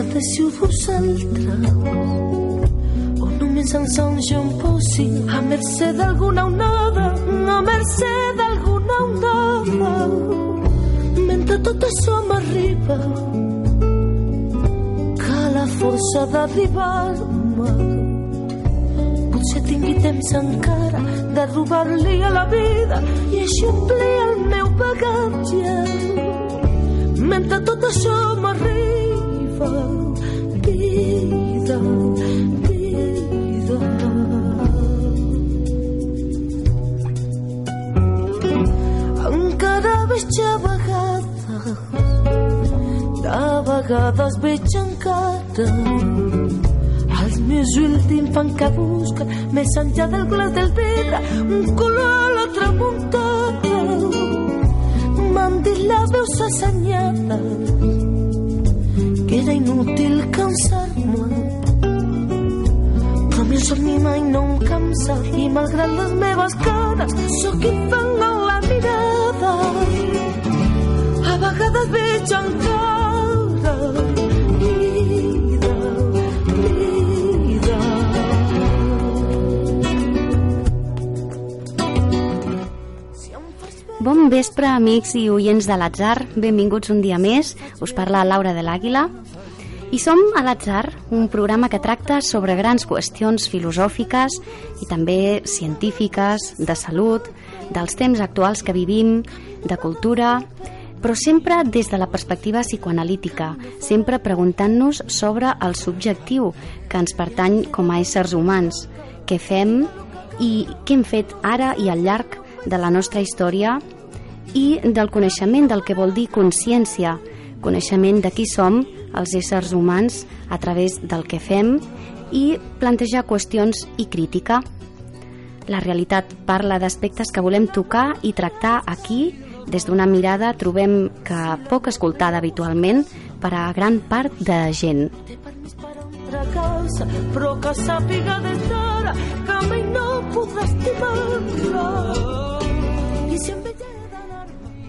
adéssiu vosaltres o només ens en posin a mercè d'alguna onada a mercè d'alguna onada mentre tot això m'arriba que la força d'arribar-me. Potser tingui temps encara de robar-li a la vida i així omplir el meu bagatge. Mentre tot això m'arriba vegades de vegades veig encara. Els meus últims fan que busquen més enllà del glaç del vidre un color a la tramuntana m'han dit la veus assenyades que era inútil cansar-me però mi somni mai no em cansa i malgrat les meves cares sóc infant en la mirada a vegades veig encara vida, vida Bon vespre, amics i oients de l'Atzar. Benvinguts un dia més. Us parla Laura de l'Àguila. I som a l'Atzar, un programa que tracta sobre grans qüestions filosòfiques i també científiques, de salut, dels temps actuals que vivim, de cultura, però sempre des de la perspectiva psicoanalítica, sempre preguntant-nos sobre el subjectiu que ens pertany com a éssers humans, què fem i què hem fet ara i al llarg de la nostra història i del coneixement del que vol dir consciència, coneixement de qui som els éssers humans a través del que fem i plantejar qüestions i crítica. La realitat parla d'aspectes que volem tocar i tractar aquí des d'una mirada trobem que poc escoltada habitualment per a gran part de gent. però que sàpiga des d'ara que mai no podrà estimar-la i si em veig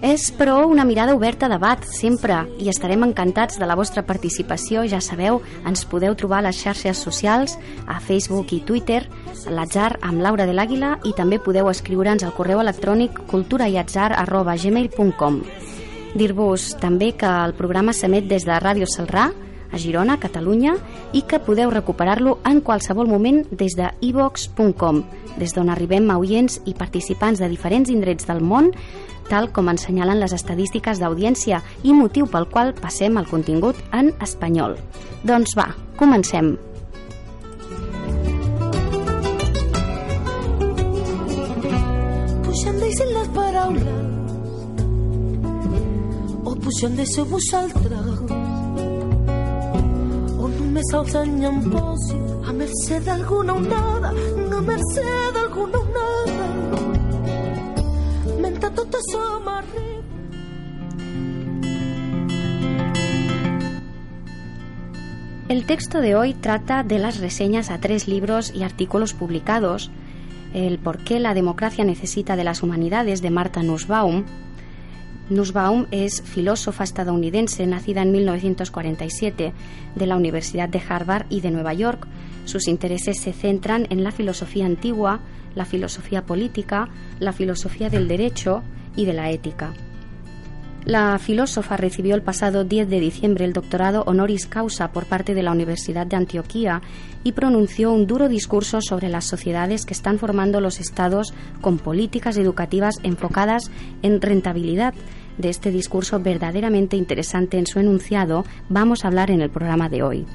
És, però, una mirada oberta a debat, sempre, i estarem encantats de la vostra participació. Ja sabeu, ens podeu trobar a les xarxes socials, a Facebook i Twitter, a l'atzar amb Laura de l'Àguila, i també podeu escriure'ns al correu electrònic culturaiatzar.gmail.com Dir-vos també que el programa s'emet des de Ràdio Salrà, a Girona, Catalunya, i que podeu recuperar-lo en qualsevol moment des de ivox.com, des d'on arribem a oients i participants de diferents indrets del món, tal com ensenyalen les estadístiques d'audiència i motiu pel qual passem al contingut en espanyol. Doncs va, comencem. Puixem deixin les paraules o puixem deixeu vosaltres a mercè d'alguna onada a mercè El texto de hoy trata de las reseñas a tres libros y artículos publicados, El por qué la democracia necesita de las humanidades de Marta Nussbaum. Nussbaum es filósofa estadounidense nacida en 1947 de la Universidad de Harvard y de Nueva York. Sus intereses se centran en la filosofía antigua, la filosofía política, la filosofía del derecho y de la ética. La filósofa recibió el pasado 10 de diciembre el doctorado honoris causa por parte de la Universidad de Antioquía y pronunció un duro discurso sobre las sociedades que están formando los estados con políticas educativas enfocadas en rentabilidad. De este discurso verdaderamente interesante en su enunciado vamos a hablar en el programa de hoy.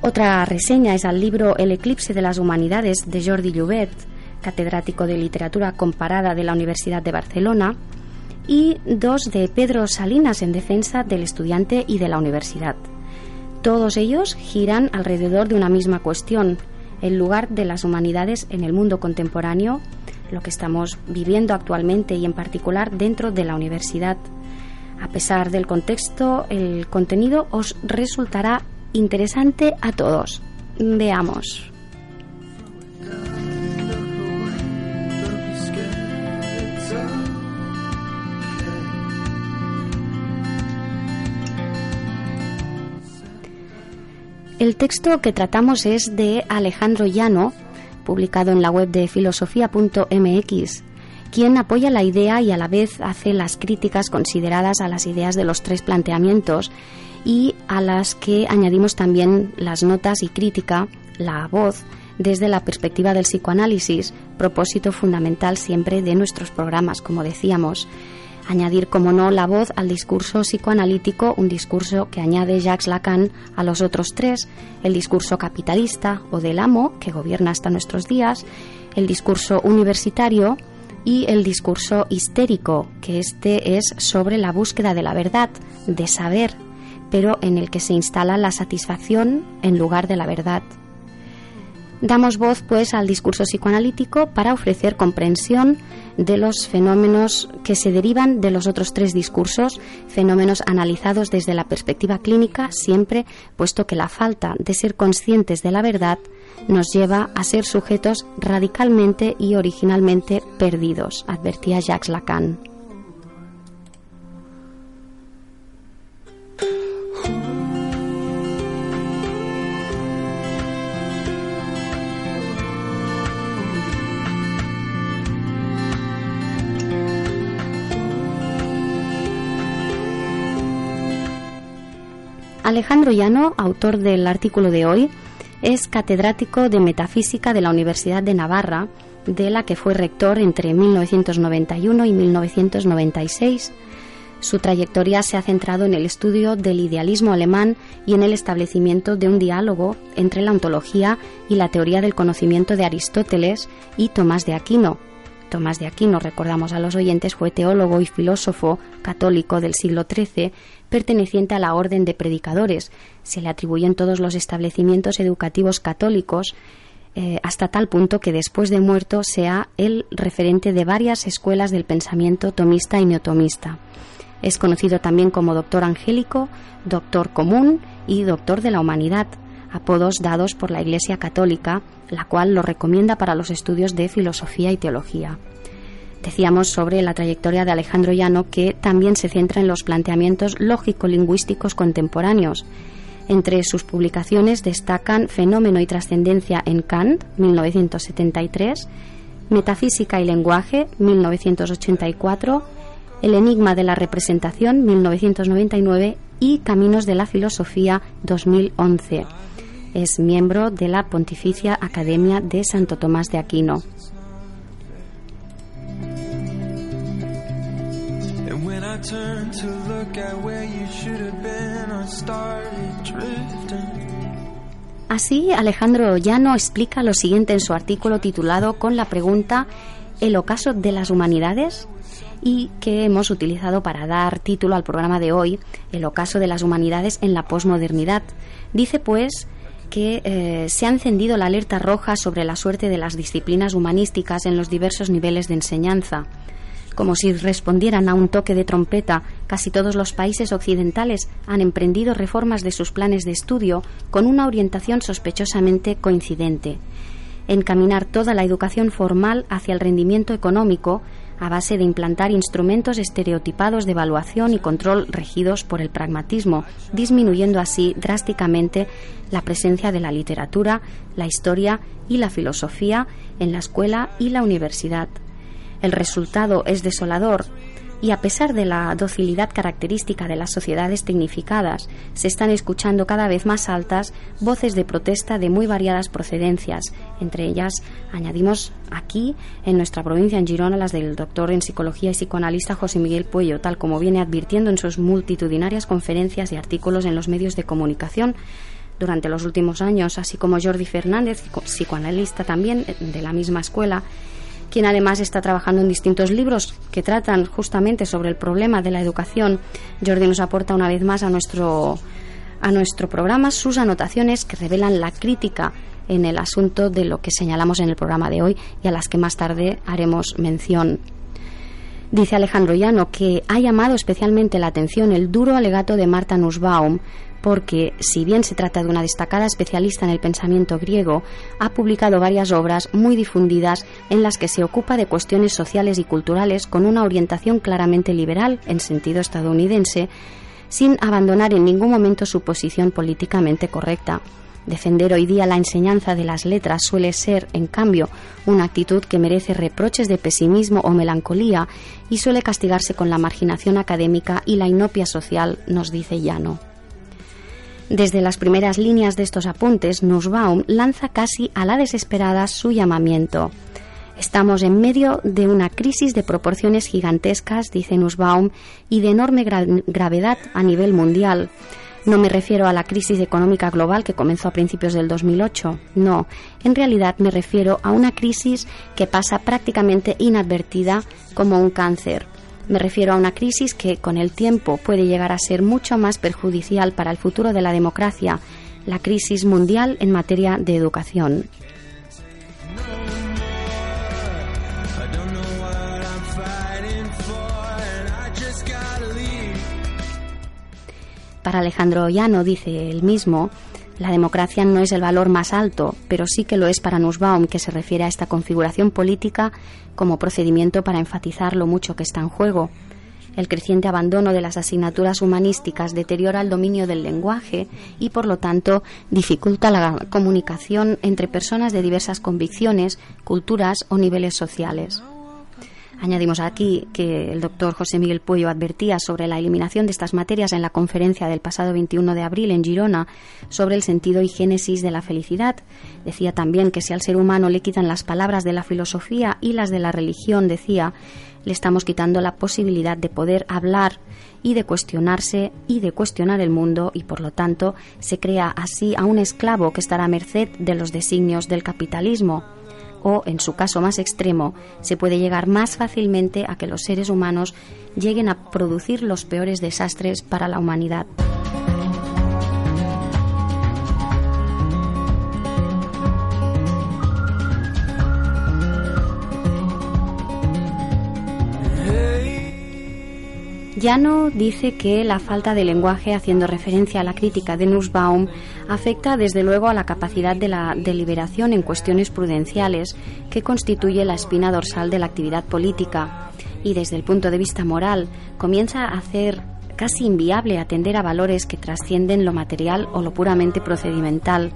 Otra reseña es al libro El eclipse de las humanidades de Jordi Llobet, catedrático de literatura comparada de la Universidad de Barcelona, y dos de Pedro Salinas en defensa del estudiante y de la universidad. Todos ellos giran alrededor de una misma cuestión, el lugar de las humanidades en el mundo contemporáneo, lo que estamos viviendo actualmente y en particular dentro de la universidad. A pesar del contexto, el contenido os resultará interesante a todos. Veamos. El texto que tratamos es de Alejandro Llano, publicado en la web de filosofía.mx, quien apoya la idea y a la vez hace las críticas consideradas a las ideas de los tres planteamientos y a las que añadimos también las notas y crítica, la voz, desde la perspectiva del psicoanálisis, propósito fundamental siempre de nuestros programas, como decíamos añadir, como no, la voz al discurso psicoanalítico, un discurso que añade Jacques Lacan a los otros tres, el discurso capitalista o del amo, que gobierna hasta nuestros días, el discurso universitario y el discurso histérico, que este es sobre la búsqueda de la verdad, de saber, pero en el que se instala la satisfacción en lugar de la verdad. Damos voz, pues, al discurso psicoanalítico para ofrecer comprensión de los fenómenos que se derivan de los otros tres discursos, fenómenos analizados desde la perspectiva clínica, siempre puesto que la falta de ser conscientes de la verdad nos lleva a ser sujetos radicalmente y originalmente perdidos, advertía Jacques Lacan. Alejandro Llano, autor del artículo de hoy, es catedrático de Metafísica de la Universidad de Navarra, de la que fue rector entre 1991 y 1996. Su trayectoria se ha centrado en el estudio del idealismo alemán y en el establecimiento de un diálogo entre la ontología y la teoría del conocimiento de Aristóteles y Tomás de Aquino, Tomás de Aquino, recordamos a los oyentes, fue teólogo y filósofo católico del siglo XIII, perteneciente a la Orden de Predicadores. Se le atribuyen todos los establecimientos educativos católicos eh, hasta tal punto que después de muerto sea el referente de varias escuelas del pensamiento tomista y neotomista. Es conocido también como doctor angélico, doctor común y doctor de la humanidad, apodos dados por la Iglesia Católica, la cual lo recomienda para los estudios de filosofía y teología. Decíamos sobre la trayectoria de Alejandro Llano que también se centra en los planteamientos lógico-lingüísticos contemporáneos. Entre sus publicaciones destacan Fenómeno y trascendencia en Kant, 1973, Metafísica y lenguaje, 1984, El enigma de la representación, 1999 y Caminos de la filosofía, 2011 es miembro de la Pontificia Academia de Santo Tomás de Aquino. Así, Alejandro Llano explica lo siguiente en su artículo titulado con la pregunta ¿El ocaso de las humanidades? y que hemos utilizado para dar título al programa de hoy, El ocaso de las humanidades en la posmodernidad. Dice pues que eh, se ha encendido la alerta roja sobre la suerte de las disciplinas humanísticas en los diversos niveles de enseñanza. Como si respondieran a un toque de trompeta, casi todos los países occidentales han emprendido reformas de sus planes de estudio con una orientación sospechosamente coincidente. Encaminar toda la educación formal hacia el rendimiento económico a base de implantar instrumentos estereotipados de evaluación y control regidos por el pragmatismo, disminuyendo así drásticamente la presencia de la literatura, la historia y la filosofía en la escuela y la universidad. El resultado es desolador y a pesar de la docilidad característica de las sociedades tecnificadas, se están escuchando cada vez más altas voces de protesta de muy variadas procedencias. Entre ellas, añadimos aquí, en nuestra provincia, en Girona, las del doctor en psicología y psicoanalista José Miguel Puello, tal como viene advirtiendo en sus multitudinarias conferencias y artículos en los medios de comunicación durante los últimos años, así como Jordi Fernández, psicoanalista también de la misma escuela, quien además está trabajando en distintos libros que tratan justamente sobre el problema de la educación. Jordi nos aporta una vez más a nuestro, a nuestro programa sus anotaciones que revelan la crítica en el asunto de lo que señalamos en el programa de hoy y a las que más tarde haremos mención. Dice Alejandro Llano que ha llamado especialmente la atención el duro alegato de Marta Nussbaum porque, si bien se trata de una destacada especialista en el pensamiento griego, ha publicado varias obras muy difundidas en las que se ocupa de cuestiones sociales y culturales con una orientación claramente liberal en sentido estadounidense, sin abandonar en ningún momento su posición políticamente correcta. Defender hoy día la enseñanza de las letras suele ser, en cambio, una actitud que merece reproches de pesimismo o melancolía y suele castigarse con la marginación académica y la inopia social, nos dice Llano. Desde las primeras líneas de estos apuntes, Nussbaum lanza casi a la desesperada su llamamiento. Estamos en medio de una crisis de proporciones gigantescas, dice Nussbaum, y de enorme gravedad a nivel mundial. No me refiero a la crisis económica global que comenzó a principios del 2008. No, en realidad me refiero a una crisis que pasa prácticamente inadvertida como un cáncer. Me refiero a una crisis que con el tiempo puede llegar a ser mucho más perjudicial para el futuro de la democracia, la crisis mundial en materia de educación. Para Alejandro Llano, dice él mismo, la democracia no es el valor más alto, pero sí que lo es para Nussbaum, que se refiere a esta configuración política como procedimiento para enfatizar lo mucho que está en juego. El creciente abandono de las asignaturas humanísticas deteriora el dominio del lenguaje y, por lo tanto, dificulta la comunicación entre personas de diversas convicciones, culturas o niveles sociales. Añadimos aquí que el doctor José Miguel Puello advertía sobre la eliminación de estas materias en la conferencia del pasado 21 de abril en Girona sobre el sentido y génesis de la felicidad. Decía también que si al ser humano le quitan las palabras de la filosofía y las de la religión, decía, le estamos quitando la posibilidad de poder hablar y de cuestionarse y de cuestionar el mundo y por lo tanto se crea así a un esclavo que estará a merced de los designios del capitalismo o, en su caso más extremo, se puede llegar más fácilmente a que los seres humanos lleguen a producir los peores desastres para la humanidad. Llano dice que la falta de lenguaje, haciendo referencia a la crítica de Nussbaum, afecta desde luego a la capacidad de la deliberación en cuestiones prudenciales que constituye la espina dorsal de la actividad política y desde el punto de vista moral comienza a hacer casi inviable atender a valores que trascienden lo material o lo puramente procedimental.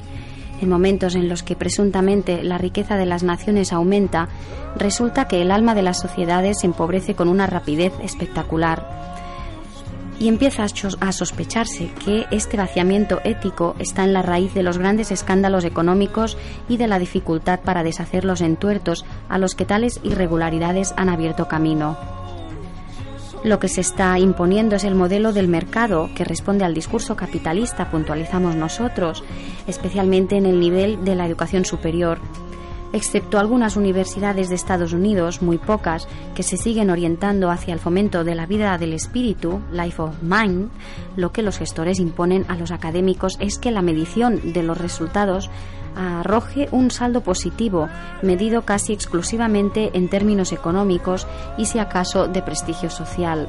En momentos en los que presuntamente la riqueza de las naciones aumenta, resulta que el alma de las sociedades se empobrece con una rapidez espectacular y empieza a sospecharse que este vaciamiento ético está en la raíz de los grandes escándalos económicos y de la dificultad para deshacer los entuertos a los que tales irregularidades han abierto camino. Lo que se está imponiendo es el modelo del mercado que responde al discurso capitalista, puntualizamos nosotros, especialmente en el nivel de la educación superior, excepto algunas universidades de Estados Unidos, muy pocas, que se siguen orientando hacia el fomento de la vida del espíritu, Life of Mind, lo que los gestores imponen a los académicos es que la medición de los resultados arroje un saldo positivo, medido casi exclusivamente en términos económicos y si acaso de prestigio social.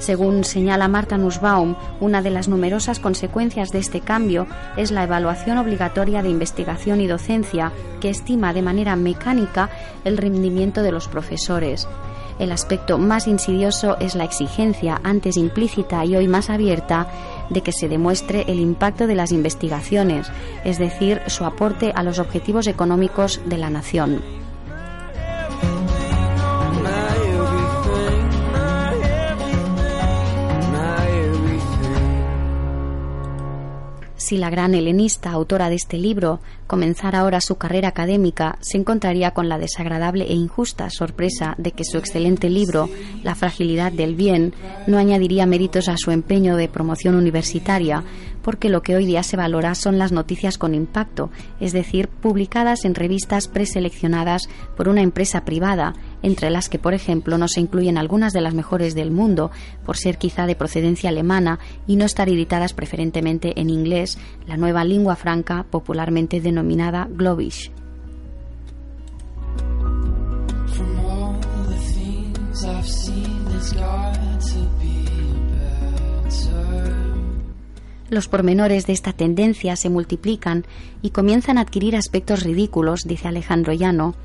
Según señala Marta Nussbaum, una de las numerosas consecuencias de este cambio es la evaluación obligatoria de investigación y docencia, que estima de manera mecánica el rendimiento de los profesores. El aspecto más insidioso es la exigencia, antes implícita y hoy más abierta, de que se demuestre el impacto de las investigaciones, es decir, su aporte a los objetivos económicos de la nación. Si la gran helenista, autora de este libro, comenzara ahora su carrera académica, se encontraría con la desagradable e injusta sorpresa de que su excelente libro, La fragilidad del bien, no añadiría méritos a su empeño de promoción universitaria, porque lo que hoy día se valora son las noticias con impacto, es decir, publicadas en revistas preseleccionadas por una empresa privada, entre las que, por ejemplo, no se incluyen algunas de las mejores del mundo, por ser quizá de procedencia alemana y no estar editadas preferentemente en inglés, la nueva lengua franca popularmente denominada Globish. Los pormenores de esta tendencia se multiplican y comienzan a adquirir aspectos ridículos, dice Alejandro Llano.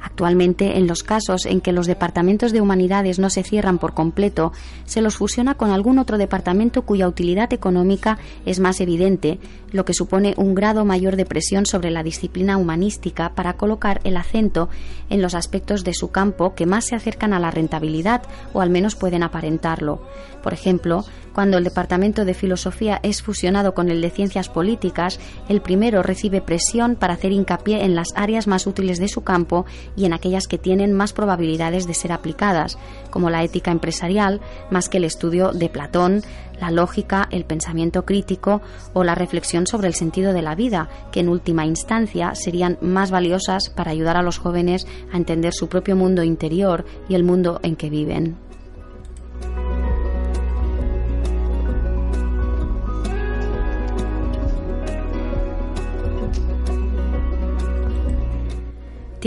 Actualmente, en los casos en que los departamentos de humanidades no se cierran por completo, se los fusiona con algún otro departamento cuya utilidad económica es más evidente, lo que supone un grado mayor de presión sobre la disciplina humanística para colocar el acento en los aspectos de su campo que más se acercan a la rentabilidad o al menos pueden aparentarlo. Por ejemplo, cuando el Departamento de Filosofía es fusionado con el de Ciencias Políticas, el primero recibe presión para hacer hincapié en las áreas más útiles de su campo y en aquellas que tienen más probabilidades de ser aplicadas, como la ética empresarial, más que el estudio de Platón, la lógica, el pensamiento crítico o la reflexión sobre el sentido de la vida, que en última instancia serían más valiosas para ayudar a los jóvenes a entender su propio mundo interior y el mundo en que viven.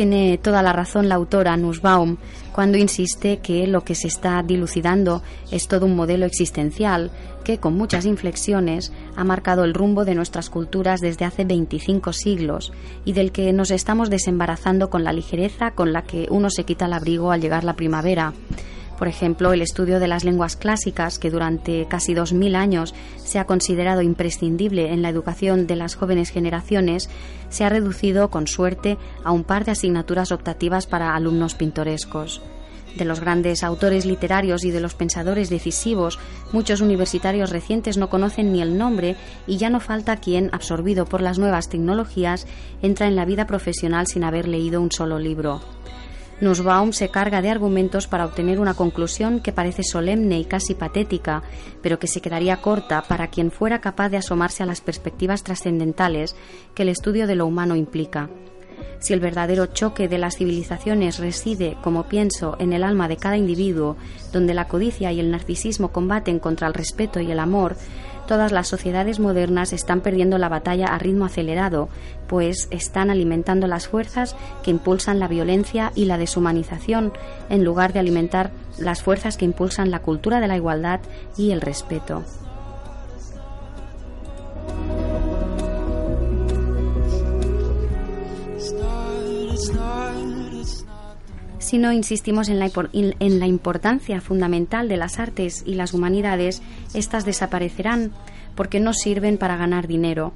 Tiene toda la razón la autora Nussbaum cuando insiste que lo que se está dilucidando es todo un modelo existencial que, con muchas inflexiones, ha marcado el rumbo de nuestras culturas desde hace 25 siglos y del que nos estamos desembarazando con la ligereza con la que uno se quita el abrigo al llegar la primavera. Por ejemplo, el estudio de las lenguas clásicas, que durante casi 2.000 años se ha considerado imprescindible en la educación de las jóvenes generaciones, se ha reducido, con suerte, a un par de asignaturas optativas para alumnos pintorescos. De los grandes autores literarios y de los pensadores decisivos, muchos universitarios recientes no conocen ni el nombre y ya no falta quien, absorbido por las nuevas tecnologías, entra en la vida profesional sin haber leído un solo libro. Nussbaum se carga de argumentos para obtener una conclusión que parece solemne y casi patética, pero que se quedaría corta para quien fuera capaz de asomarse a las perspectivas trascendentales que el estudio de lo humano implica. Si el verdadero choque de las civilizaciones reside, como pienso, en el alma de cada individuo, donde la codicia y el narcisismo combaten contra el respeto y el amor, todas las sociedades modernas están perdiendo la batalla a ritmo acelerado, pues están alimentando las fuerzas que impulsan la violencia y la deshumanización, en lugar de alimentar las fuerzas que impulsan la cultura de la igualdad y el respeto. Si no insistimos en la, importancia fundamental de las artes y las humanidades, éstas desaparecerán porque no sirven para ganar dinero.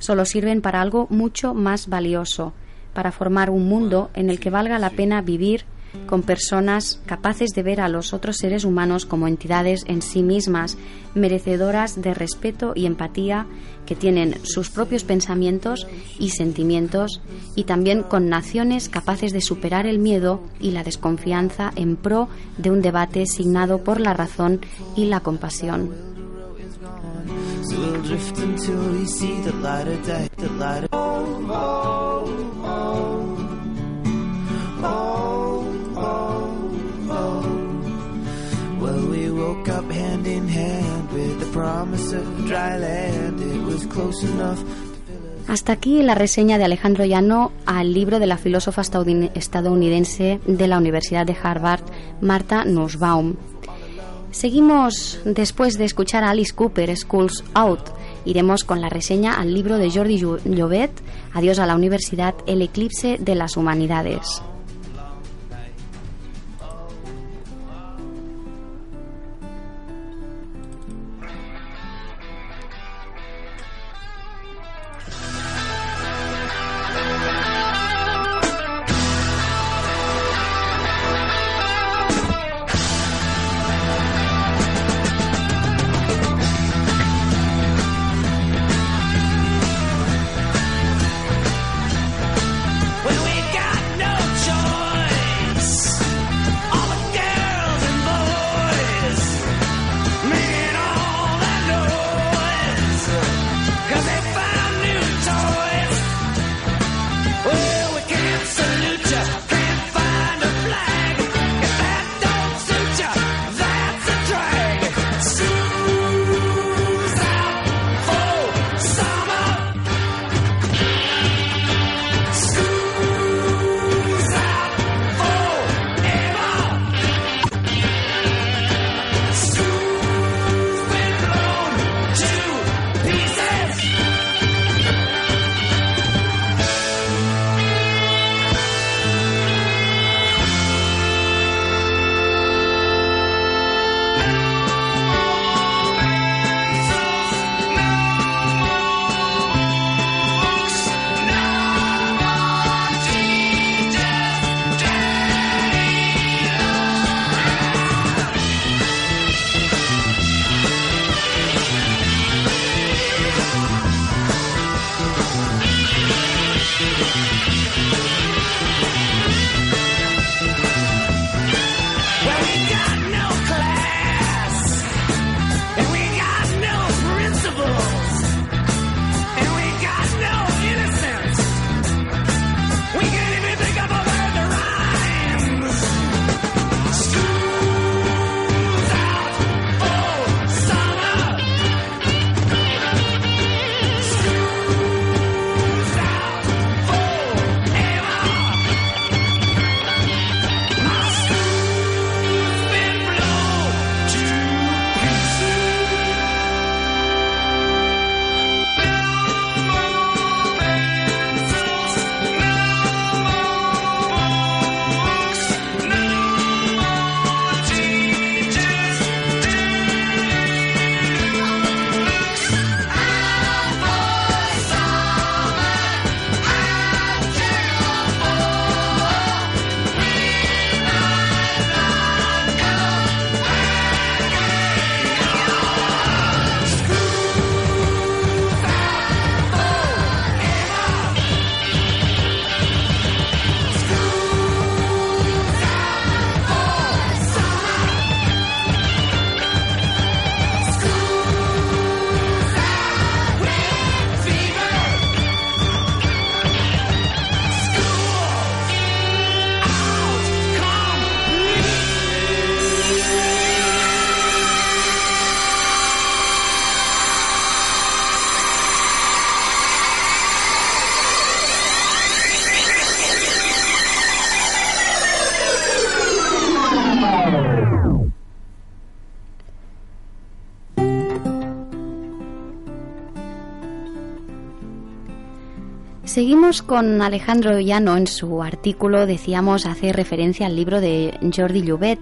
Solo sirven para algo mucho más valioso, para formar un mundo en el que valga la pena vivir con personas capaces de ver a los otros seres humanos como entidades en sí mismas, merecedoras de respeto y empatía, que tienen sus propios pensamientos y sentimientos, y también con naciones capaces de superar el miedo y la desconfianza en pro de un debate signado por la razón y la compasión. Hasta aquí la reseña de Alejandro Llano al libro de la filósofa estadounidense de la Universidad de Harvard, Marta Nussbaum. Seguimos después de escuchar a Alice Cooper, Schools Out. Iremos con la reseña al libro de Jordi Llobet, Adiós a la Universidad, El eclipse de las humanidades. Seguimos con Alejandro Llano. En su artículo decíamos hacer referencia al libro de Jordi Llobet.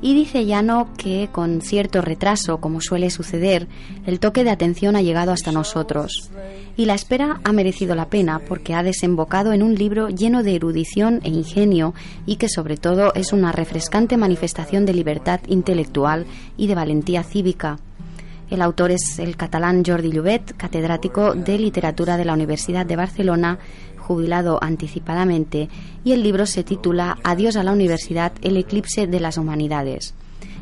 Y dice Llano que con cierto retraso, como suele suceder, el toque de atención ha llegado hasta nosotros. Y la espera ha merecido la pena porque ha desembocado en un libro lleno de erudición e ingenio y que sobre todo es una refrescante manifestación de libertad intelectual y de valentía cívica. El autor es el catalán Jordi Llobet, catedrático de literatura de la Universidad de Barcelona, jubilado anticipadamente, y el libro se titula Adiós a la universidad, el eclipse de las humanidades.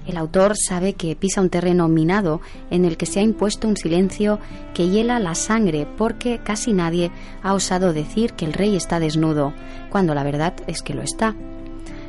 El autor sabe que pisa un terreno minado en el que se ha impuesto un silencio que hiela la sangre porque casi nadie ha osado decir que el rey está desnudo, cuando la verdad es que lo está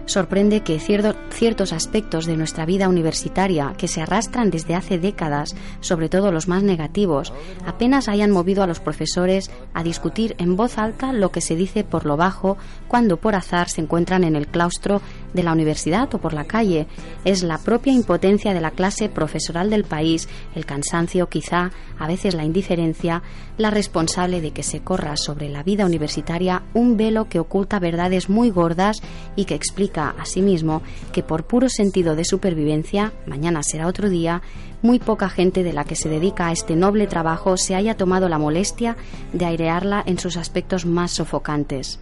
sorprende que ciertos aspectos de nuestra vida universitaria, que se arrastran desde hace décadas, sobre todo los más negativos, apenas hayan movido a los profesores a discutir en voz alta lo que se dice por lo bajo cuando por azar se encuentran en el claustro de la universidad o por la calle. Es la propia impotencia de la clase profesoral del país, el cansancio quizá, a veces la indiferencia, la responsable de que se corra sobre la vida universitaria un velo que oculta verdades muy gordas y que explica asimismo que por puro sentido de supervivencia, mañana será otro día, muy poca gente de la que se dedica a este noble trabajo se haya tomado la molestia de airearla en sus aspectos más sofocantes.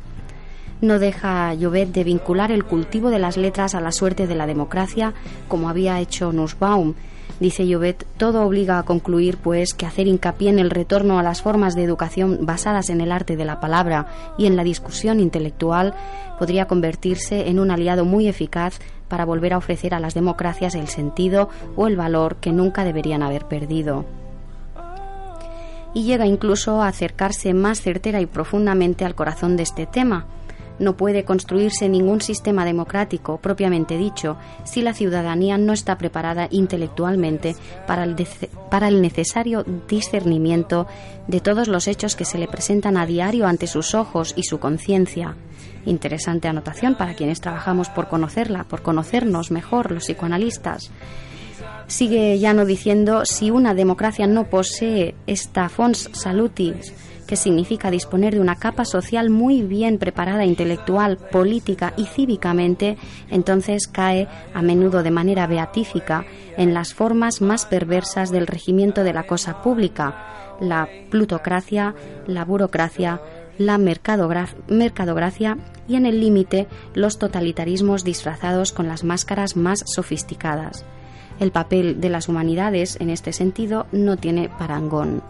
No deja Llobet de vincular el cultivo de las letras a la suerte de la democracia, como había hecho Nussbaum. Dice Llobet, todo obliga a concluir, pues, que hacer hincapié en el retorno a las formas de educación basadas en el arte de la palabra y en la discusión intelectual podría convertirse en un aliado muy eficaz para volver a ofrecer a las democracias el sentido o el valor que nunca deberían haber perdido y llega incluso a acercarse más certera y profundamente al corazón de este tema, no puede construirse ningún sistema democrático propiamente dicho si la ciudadanía no está preparada intelectualmente para el, necesario discernimiento de todos los hechos que se le presentan a diario ante sus ojos y su conciencia. Interesante anotación para quienes trabajamos por conocerla, por conocernos mejor los psicoanalistas. Sigue Llano diciendo, si una democracia no posee esta fons salutis, que significa disponer de una capa social muy bien preparada intelectual, política y cívicamente, entonces cae a menudo de manera beatífica en las formas más perversas del regimiento de la cosa pública, la plutocracia, la burocracia, la mercadocracia y en el límite los totalitarismos disfrazados con las máscaras más sofisticadas. El papel de las humanidades en este sentido no tiene parangón.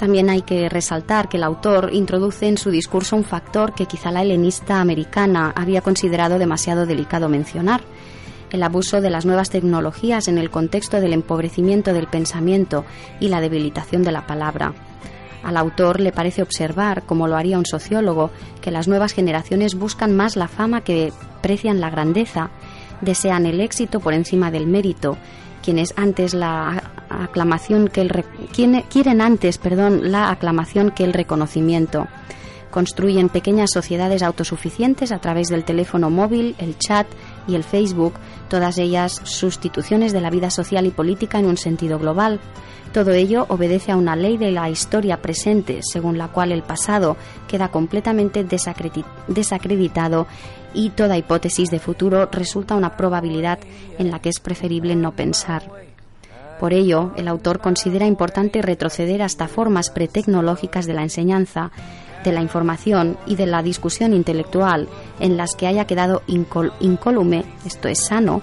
También hay que resaltar que el autor introduce en su discurso un factor que quizá la helenista americana había considerado demasiado delicado mencionar, el abuso de las nuevas tecnologías en el contexto del empobrecimiento del pensamiento y la debilitación de la palabra. Al autor le parece observar, como lo haría un sociólogo, que las nuevas generaciones buscan más la fama que precian la grandeza, desean el éxito por encima del mérito quienes antes la aclamación que el quieren antes, perdón, la aclamación que el reconocimiento. Construyen pequeñas sociedades autosuficientes a través del teléfono móvil, el chat y el Facebook, todas ellas sustituciones de la vida social y política en un sentido global. Todo ello obedece a una ley de la historia presente, según la cual el pasado queda completamente desacreditado y toda hipótesis de futuro resulta una probabilidad en la que es preferible no pensar. Por ello, el autor considera importante retroceder hasta formas pretecnológicas de la enseñanza, de la información y de la discusión intelectual en las que haya quedado incólume, esto es sano,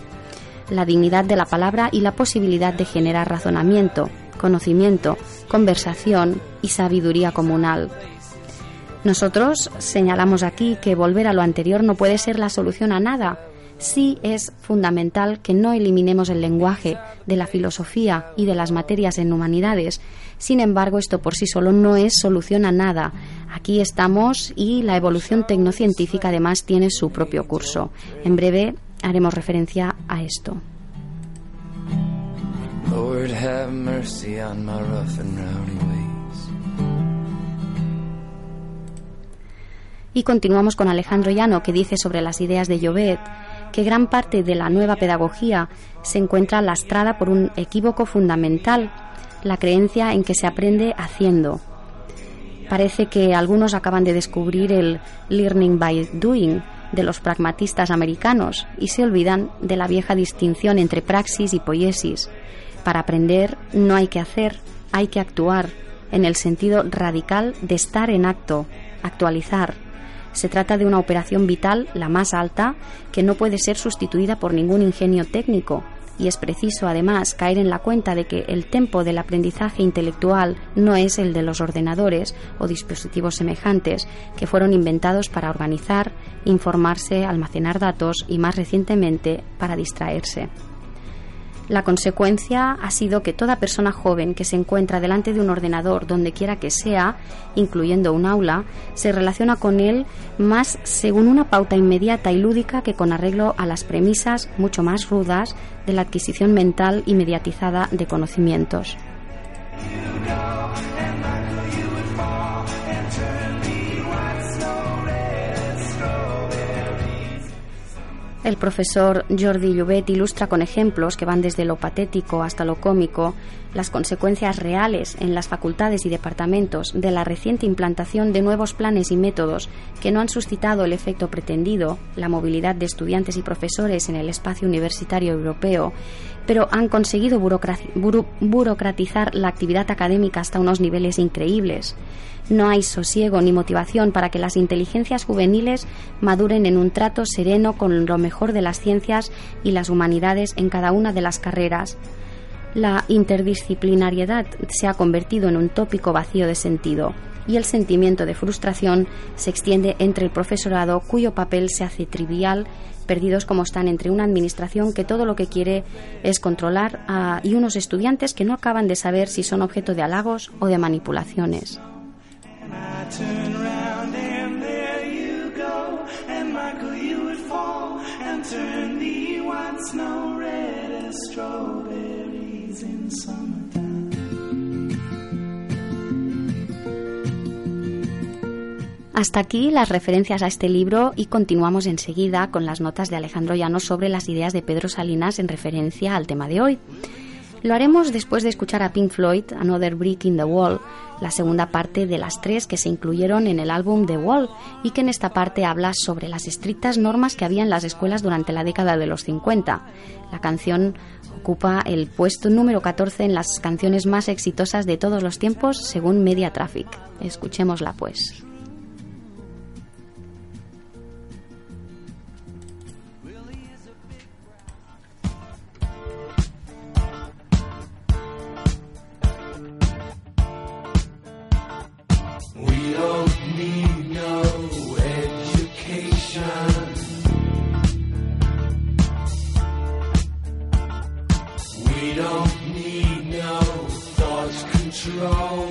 la dignidad de la palabra y la posibilidad de generar razonamiento, conocimiento, conversación y sabiduría comunal. Nosotros señalamos aquí que volver a lo anterior no puede ser la solución a nada. Sí es fundamental que no eliminemos el lenguaje de la filosofía y de las materias en humanidades. Sin embargo, esto por sí solo no es solución a nada. Aquí estamos y la evolución tecnocientífica además tiene su propio curso. En breve haremos referencia a esto. Y continuamos con Alejandro Llano, que dice sobre las ideas de Llobet que gran parte de la nueva pedagogía se encuentra lastrada por un equívoco fundamental, la creencia en que se aprende haciendo. Parece que algunos acaban de descubrir el learning by doing de los pragmatistas americanos y se olvidan de la vieja distinción entre praxis y poiesis. Para aprender no hay que hacer, hay que actuar, en el sentido radical de estar en acto, actualizar. Se trata de una operación vital, la más alta, que no puede ser sustituida por ningún ingenio técnico, y es preciso además caer en la cuenta de que el tempo del aprendizaje intelectual no es el de los ordenadores o dispositivos semejantes que fueron inventados para organizar, informarse, almacenar datos y más recientemente para distraerse. La consecuencia ha sido que toda persona joven que se encuentra delante de un ordenador donde quiera que sea, incluyendo un aula, se relaciona con él más según una pauta inmediata y lúdica que con arreglo a las premisas mucho más rudas de la adquisición mental y mediatizada de conocimientos. El profesor Jordi Llobet ilustra con ejemplos que van desde lo patético hasta lo cómico las consecuencias reales en las facultades y departamentos de la reciente implantación de nuevos planes y métodos que no han suscitado el efecto pretendido, la movilidad de estudiantes y profesores en el espacio universitario europeo, pero han conseguido burocratizar la actividad académica hasta unos niveles increíbles. No hay sosiego ni motivación para que las inteligencias juveniles maduren en un trato sereno con lo mejor de las ciencias y las humanidades en cada una de las carreras. La interdisciplinariedad se ha convertido en un tópico vacío de sentido y el sentimiento de frustración se extiende entre el profesorado cuyo papel se hace trivial, perdidos como están entre una administración que todo lo que quiere es controlar y unos estudiantes que no acaban de saber si son objeto de halagos o de manipulaciones. Hasta aquí las referencias a este libro y continuamos enseguida con las notas de Alejandro Llano sobre las ideas de Pedro Salinas en referencia al tema de hoy. Lo haremos después de escuchar a Pink Floyd, Another Brick in the Wall, la segunda parte de las tres que se incluyeron en el álbum The Wall y que en esta parte habla sobre las estrictas normas que había en las escuelas durante la década de los 50. La canción ocupa el puesto número 14 en las canciones más exitosas de todos los tiempos según Media Traffic. Escuchémosla pues. wrong.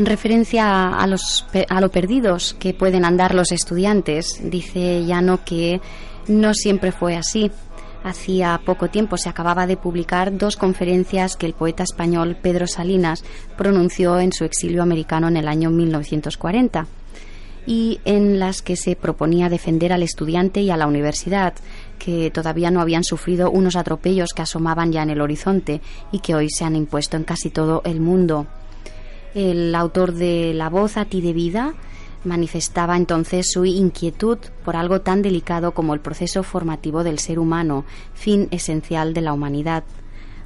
En referencia a, los, a lo perdidos que pueden andar los estudiantes, dice Llano que no siempre fue así. Hacía poco tiempo se acababa de publicar dos conferencias que el poeta español Pedro Salinas pronunció en su exilio americano en el año 1940 y en las que se proponía defender al estudiante y a la universidad, que todavía no habían sufrido unos atropellos que asomaban ya en el horizonte y que hoy se han impuesto en casi todo el mundo. El autor de La voz a ti de vida manifestaba entonces su inquietud por algo tan delicado como el proceso formativo del ser humano, fin esencial de la humanidad.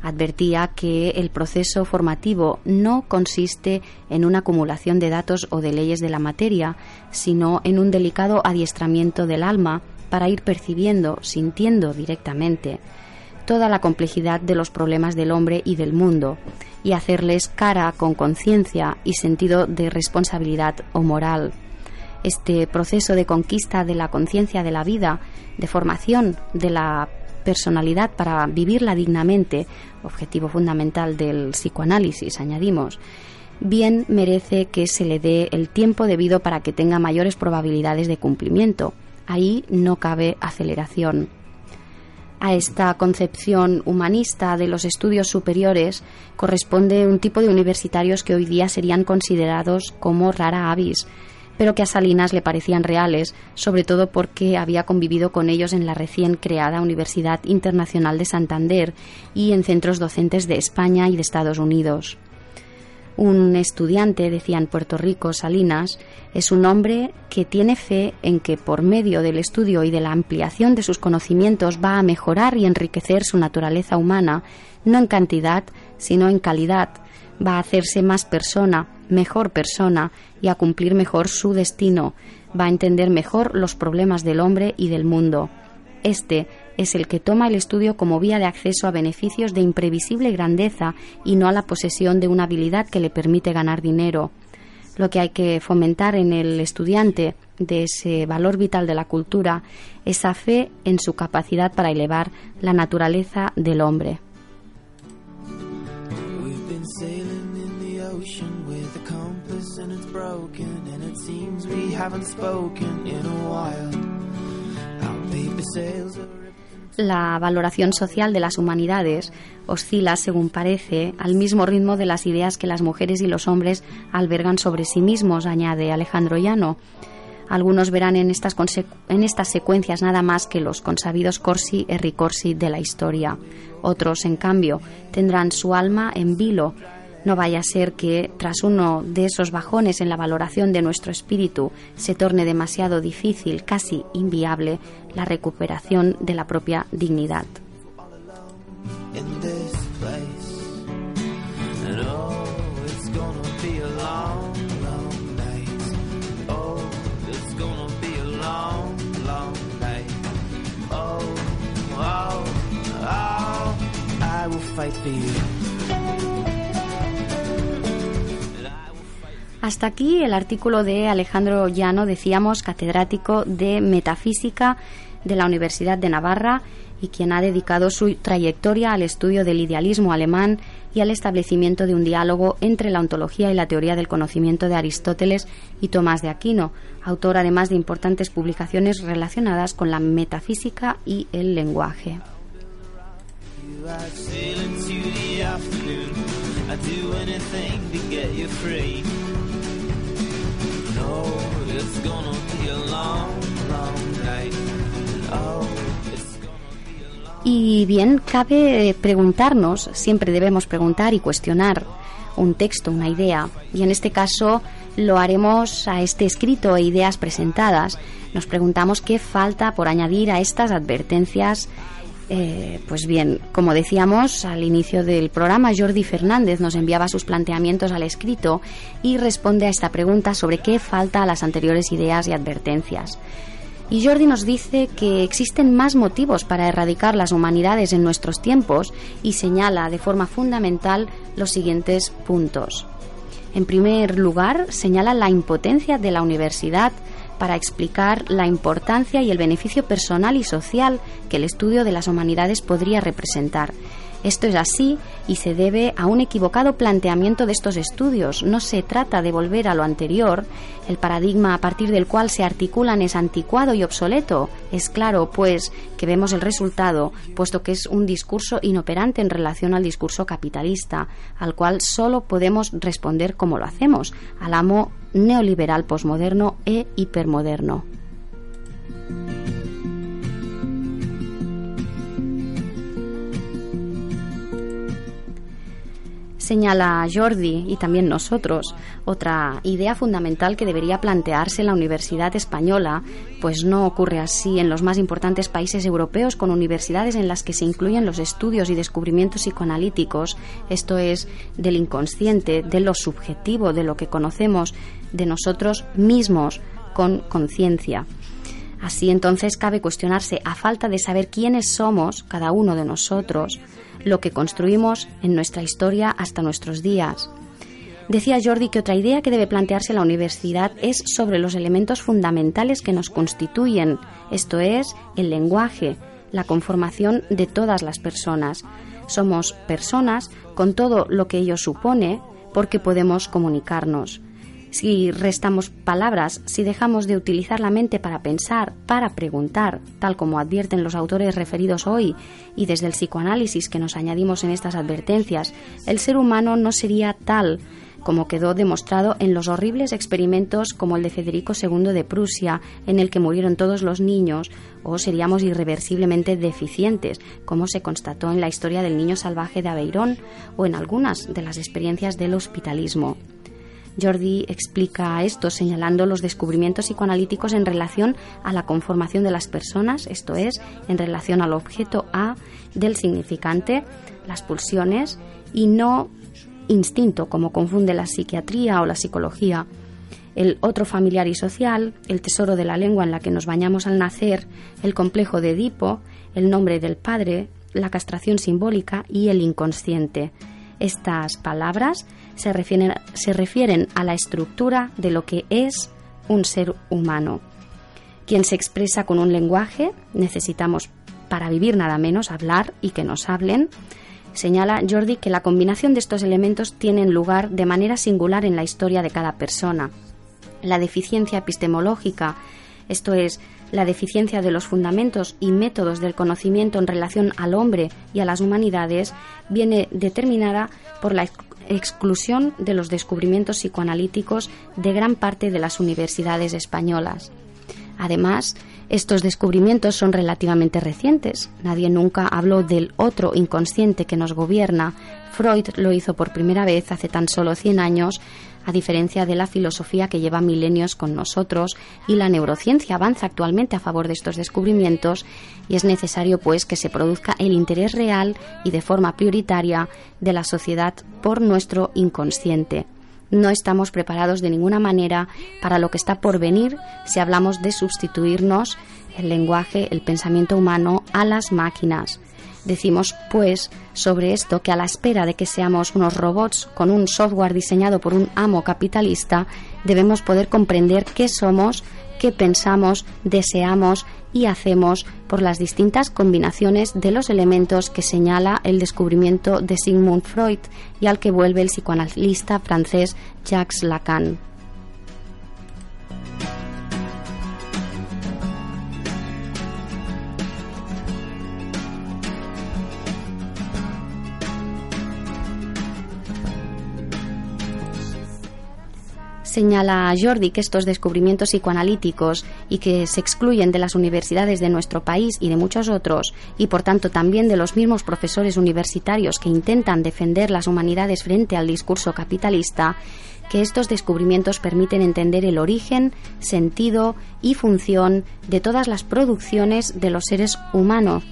Advertía que el proceso formativo no consiste en una acumulación de datos o de leyes de la materia, sino en un delicado adiestramiento del alma para ir percibiendo, sintiendo directamente, toda la complejidad de los problemas del hombre y del mundo, y hacerles cara con conciencia y sentido de responsabilidad o moral este proceso de conquista de la conciencia de la vida, de formación de la personalidad para vivirla dignamente, objetivo fundamental del psicoanálisis, añadimos, bien merece que se le dé el tiempo debido para que tenga mayores probabilidades de cumplimiento. Ahí no cabe aceleración. A esta concepción humanista de los estudios superiores corresponde un tipo de universitarios que hoy día serían considerados como rara avis, pero que a Salinas le parecían reales, sobre todo porque había convivido con ellos en la recién creada Universidad Internacional de Santander y en centros docentes de España y de Estados Unidos. Un estudiante, decía en Puerto Rico, Salinas, es un hombre que tiene fe en que por medio del estudio y de la ampliación de sus conocimientos va a mejorar y enriquecer su naturaleza humana, no en cantidad, sino en calidad, va a hacerse más persona, mejor persona y a cumplir mejor su destino, va a entender mejor los problemas del hombre y del mundo. Este es el que toma el estudio como vía de acceso a beneficios de imprevisible grandeza y no a la posesión de una habilidad que le permite ganar dinero. Lo que hay que fomentar en el estudiante de ese valor vital de la cultura, esa fe en su capacidad para elevar la naturaleza del hombre. La valoración social de las humanidades oscila, según parece, al mismo ritmo de las ideas que las mujeres y los hombres albergan sobre sí mismos, añade Alejandro Llano. Algunos verán en estas, en estas secuencias nada más que los consabidos corsi e ricorsi de la historia. Otros, en cambio, tendrán su alma en vilo, no vaya a ser que, tras uno de esos bajones en la valoración de nuestro espíritu, se torne demasiado difícil, casi inviable, la recuperación de la propia dignidad. Hasta aquí el artículo de Alejandro Llano, decíamos, catedrático de Metafísica de la Universidad de Navarra y quien ha dedicado su trayectoria al estudio del idealismo alemán y al establecimiento de un diálogo entre la ontología y la teoría del conocimiento de Aristóteles y Tomás de Aquino, autor además de importantes publicaciones relacionadas con la metafísica y el lenguaje. Y bien, cabe preguntarnos, siempre debemos preguntar y cuestionar un texto, una idea, y en este caso lo haremos a este escrito e ideas presentadas. Nos preguntamos qué falta por añadir a estas advertencias eh, pues bien, como decíamos al inicio del programa, Jordi Fernández nos enviaba sus planteamientos al escrito y responde a esta pregunta sobre qué falta a las anteriores ideas y advertencias. Y Jordi nos dice que existen más motivos para erradicar las humanidades en nuestros tiempos y señala de forma fundamental los siguientes puntos. En primer lugar, señala la impotencia de la universidad para explicar la importancia y el beneficio personal y social que el estudio de las humanidades podría representar. Esto es así y se debe a un equivocado planteamiento de estos estudios. No se trata de volver a lo anterior. El paradigma a partir del cual se articulan es anticuado y obsoleto. Es claro, pues, que vemos el resultado, puesto que es un discurso inoperante en relación al discurso capitalista, al cual solo podemos responder como lo hacemos, al amo neoliberal posmoderno e hipermoderno. señala Jordi y también nosotros, otra idea fundamental que debería plantearse en la Universidad Española, pues no ocurre así en los más importantes países europeos con universidades en las que se incluyen los estudios y descubrimientos psicoanalíticos, esto es, del inconsciente, de lo subjetivo, de lo que conocemos de nosotros mismos con conciencia. Así entonces cabe cuestionarse, a falta de saber quiénes somos, cada uno de nosotros, lo que construimos en nuestra historia hasta nuestros días. Decía Jordi que otra idea que debe plantearse la universidad es sobre los elementos fundamentales que nos constituyen, esto es, el lenguaje, la conformación de todas las personas. Somos personas con todo lo que ello supone porque podemos comunicarnos si restamos palabras, si dejamos de utilizar la mente para pensar, para preguntar, tal como advierten los autores referidos hoy, y desde el psicoanálisis que nos añadimos en estas advertencias, el ser humano no sería tal como quedó demostrado en los horribles experimentos como el de Federico II de Prusia, en el que murieron todos los niños, o seríamos irreversiblemente deficientes, como se constató en la historia del niño salvaje de Aveirón o en algunas de las experiencias del hospitalismo. Jordi explica esto señalando los descubrimientos psicoanalíticos en relación a la conformación de las personas, esto es, en relación al objeto A del significante, las pulsiones, y no instinto, como confunde la psiquiatría o la psicología. El otro familiar y social, el tesoro de la lengua en la que nos bañamos al nacer, el complejo de Edipo, el nombre del padre, la castración simbólica y el inconsciente. Estas palabras se refieren, se refieren a la estructura de lo que es un ser humano. Quien se expresa con un lenguaje, necesitamos para vivir nada menos hablar y que nos hablen. Señala Jordi que la combinación de estos elementos tienen lugar de manera singular en la historia de cada persona. La deficiencia epistemológica, esto es, la deficiencia de los fundamentos y métodos del conocimiento en relación al hombre y a las humanidades, viene determinada por la exclusión de los descubrimientos psicoanalíticos de gran parte de las universidades españolas. Además, estos descubrimientos son relativamente recientes. Nadie nunca habló del otro inconsciente que nos gobierna. Freud lo hizo por primera vez hace tan solo 100 años a diferencia de la filosofía que lleva milenios con nosotros y la neurociencia avanza actualmente a favor de estos descubrimientos y es necesario pues que se produzca el interés real y de forma prioritaria de la sociedad por nuestro inconsciente. No estamos preparados de ninguna manera para lo que está por venir si hablamos de sustituirnos el lenguaje, el pensamiento humano a las máquinas. Decimos, pues, sobre esto que a la espera de que seamos unos robots con un software diseñado por un amo capitalista, debemos poder comprender qué somos, qué pensamos, deseamos y hacemos por las distintas combinaciones de los elementos que señala el descubrimiento de Sigmund Freud y al que vuelve el psicoanalista francés Jacques Lacan. Señala Jordi que estos descubrimientos psicoanalíticos y que se excluyen de las universidades de nuestro país y de muchos otros, y por tanto también de los mismos profesores universitarios que intentan defender las humanidades frente al discurso capitalista, que estos descubrimientos permiten entender el origen, sentido y función de todas las producciones de los seres humanos.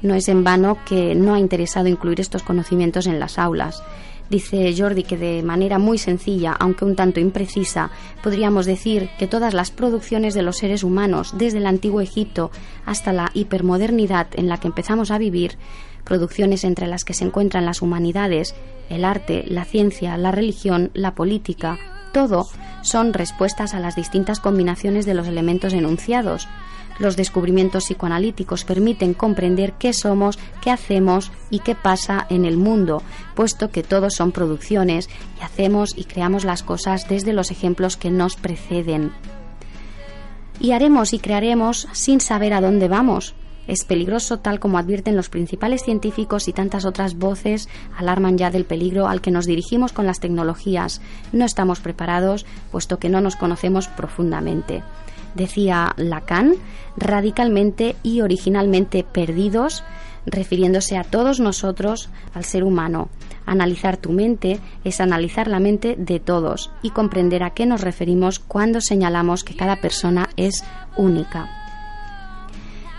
No es en vano que no ha interesado incluir estos conocimientos en las aulas. Dice Jordi que de manera muy sencilla, aunque un tanto imprecisa, podríamos decir que todas las producciones de los seres humanos, desde el antiguo Egipto hasta la hipermodernidad en la que empezamos a vivir, producciones entre las que se encuentran las humanidades, el arte, la ciencia, la religión, la política, todo son respuestas a las distintas combinaciones de los elementos enunciados. Los descubrimientos psicoanalíticos permiten comprender qué somos, qué hacemos y qué pasa en el mundo, puesto que todos son producciones y hacemos y creamos las cosas desde los ejemplos que nos preceden. Y haremos y crearemos sin saber a dónde vamos, es peligroso tal como advierten los principales científicos y tantas otras voces alarman ya del peligro al que nos dirigimos con las tecnologías. No estamos preparados puesto que no nos conocemos profundamente. Decía Lacan, radicalmente y originalmente perdidos, refiriéndose a todos nosotros, al ser humano. Analizar tu mente es analizar la mente de todos y comprender a qué nos referimos cuando señalamos que cada persona es única.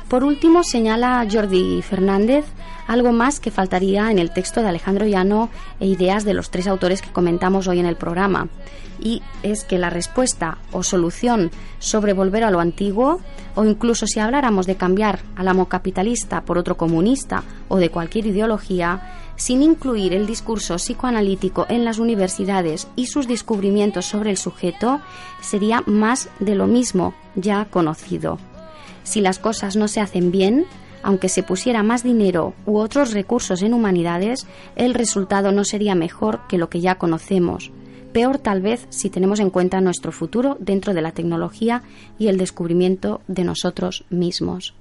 Por último, señala Jordi Fernández algo más que faltaría en el texto de Alejandro Llano e ideas de los tres autores que comentamos hoy en el programa. Y es que la respuesta o solución sobre volver a lo antiguo, o incluso si habláramos de cambiar al amo capitalista por otro comunista o de cualquier ideología, sin incluir el discurso psicoanalítico en las universidades y sus descubrimientos sobre el sujeto, sería más de lo mismo ya conocido. Si las cosas no se hacen bien, aunque se pusiera más dinero u otros recursos en humanidades, el resultado no sería mejor que lo que ya conocemos. Peor tal vez si tenemos en cuenta nuestro futuro dentro de la tecnología y el descubrimiento de nosotros mismos.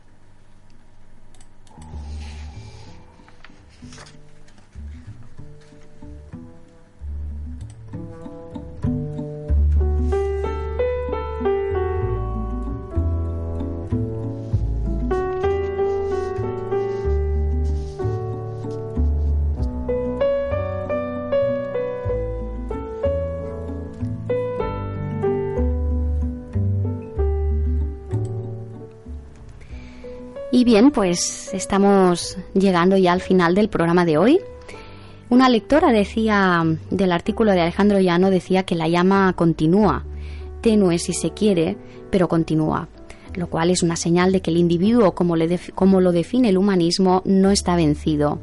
Y bien, pues estamos llegando ya al final del programa de hoy. Una lectora decía del artículo de Alejandro Llano decía que la llama continúa, tenue si se quiere, pero continúa, lo cual es una señal de que el individuo, como, como lo define el humanismo, no está vencido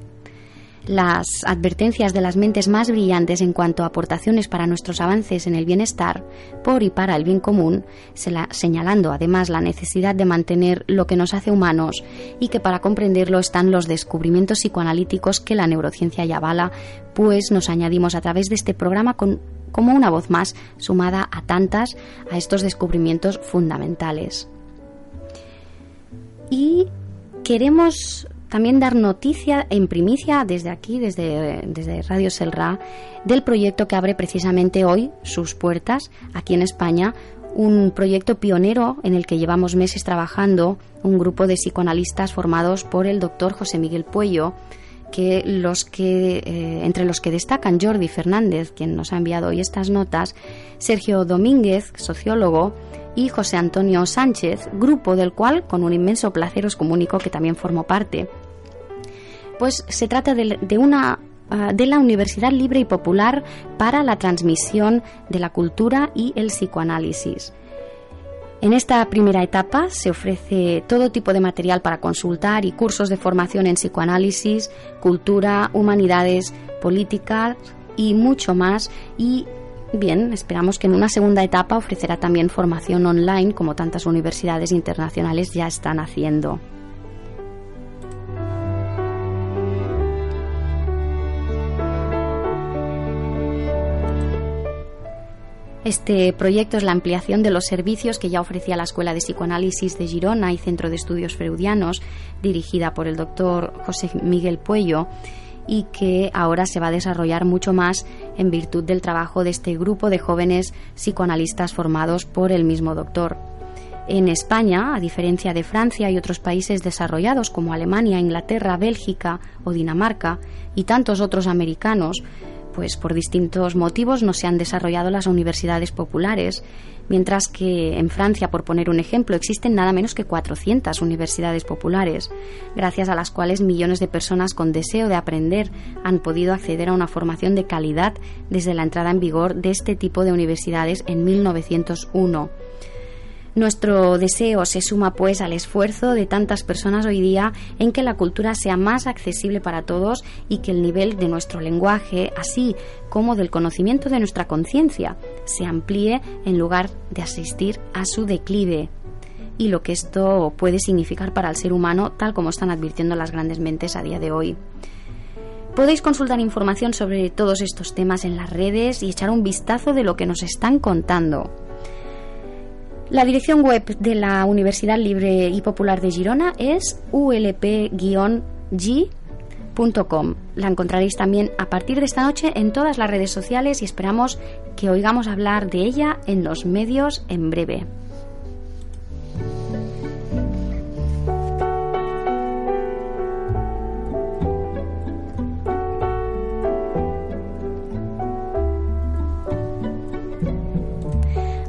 las advertencias de las mentes más brillantes en cuanto a aportaciones para nuestros avances en el bienestar, por y para el bien común, señalando además la necesidad de mantener lo que nos hace humanos y que para comprenderlo están los descubrimientos psicoanalíticos que la neurociencia ya avala, pues nos añadimos a través de este programa como una voz más sumada a tantas a estos descubrimientos fundamentales. Y queremos también dar noticia en primicia desde aquí, desde, desde Radio Selra, del proyecto que abre precisamente hoy sus puertas aquí en España, un proyecto pionero en el que llevamos meses trabajando, un grupo de psicoanalistas formados por el doctor José Miguel Puello, que los que eh, entre los que destacan Jordi Fernández, quien nos ha enviado hoy estas notas, Sergio Domínguez, sociólogo, y José Antonio Sánchez, grupo del cual con un inmenso placer os comunico que también formo parte. Pues se trata de, una ah, de la Universidad Libre y Popular para la transmisión de la cultura y el psicoanálisis. En esta primera etapa se ofrece todo tipo de material para consultar y cursos de formación en psicoanálisis, cultura, humanidades, política y mucho más y Bien, esperamos que en una segunda etapa ofrecerá también formación online como tantas universidades internacionales ya están haciendo. Este proyecto es la ampliación de los servicios que ya ofrecía la Escuela de Psicoanálisis de Girona y Centro de Estudios Freudianos, dirigida por el doctor José Miguel Puello y que ahora se va a desarrollar mucho más en virtud del trabajo de este grupo de jóvenes psicoanalistas formados por el mismo doctor. En España, a diferencia de Francia y otros países desarrollados como Alemania, Inglaterra, Bélgica o Dinamarca y tantos otros americanos, pues por distintos motivos no se han desarrollado las universidades populares, mientras que en Francia, por poner un ejemplo, existen nada menos que 400 universidades populares, gracias a las cuales millones de personas con deseo de aprender han podido acceder a una formación de calidad desde la entrada en vigor de este tipo de universidades en 1901. Nuestro deseo se suma pues al esfuerzo de tantas personas hoy día en que la cultura sea más accesible para todos y que el nivel de nuestro lenguaje, así como del conocimiento de nuestra conciencia, se amplíe en lugar de asistir a su declive y lo que esto puede significar para el ser humano tal como están advirtiendo las grandes mentes a día de hoy. Podéis consultar información sobre todos estos temas en las redes y echar un vistazo de lo que nos están contando. La dirección web de la Universidad Libre y Popular de Girona es ulp-g.com. La encontraréis también a partir de esta noche en todas las redes sociales y esperamos que oigamos hablar de ella en los medios en breve.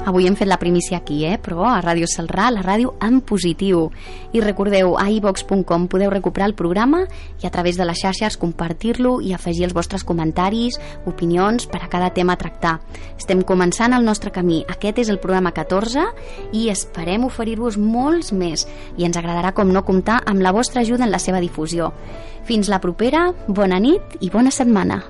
Avui hem fet la primícia aquí, eh? però a Ràdio Salrà, la ràdio en positiu. I recordeu, a ivox.com podeu recuperar el programa i a través de les xarxes compartir-lo i afegir els vostres comentaris, opinions per a cada tema a tractar. Estem començant el nostre camí. Aquest és el programa 14 i esperem oferir-vos molts més i ens agradarà com no comptar amb la vostra ajuda en la seva difusió. Fins la propera, bona nit i bona setmana.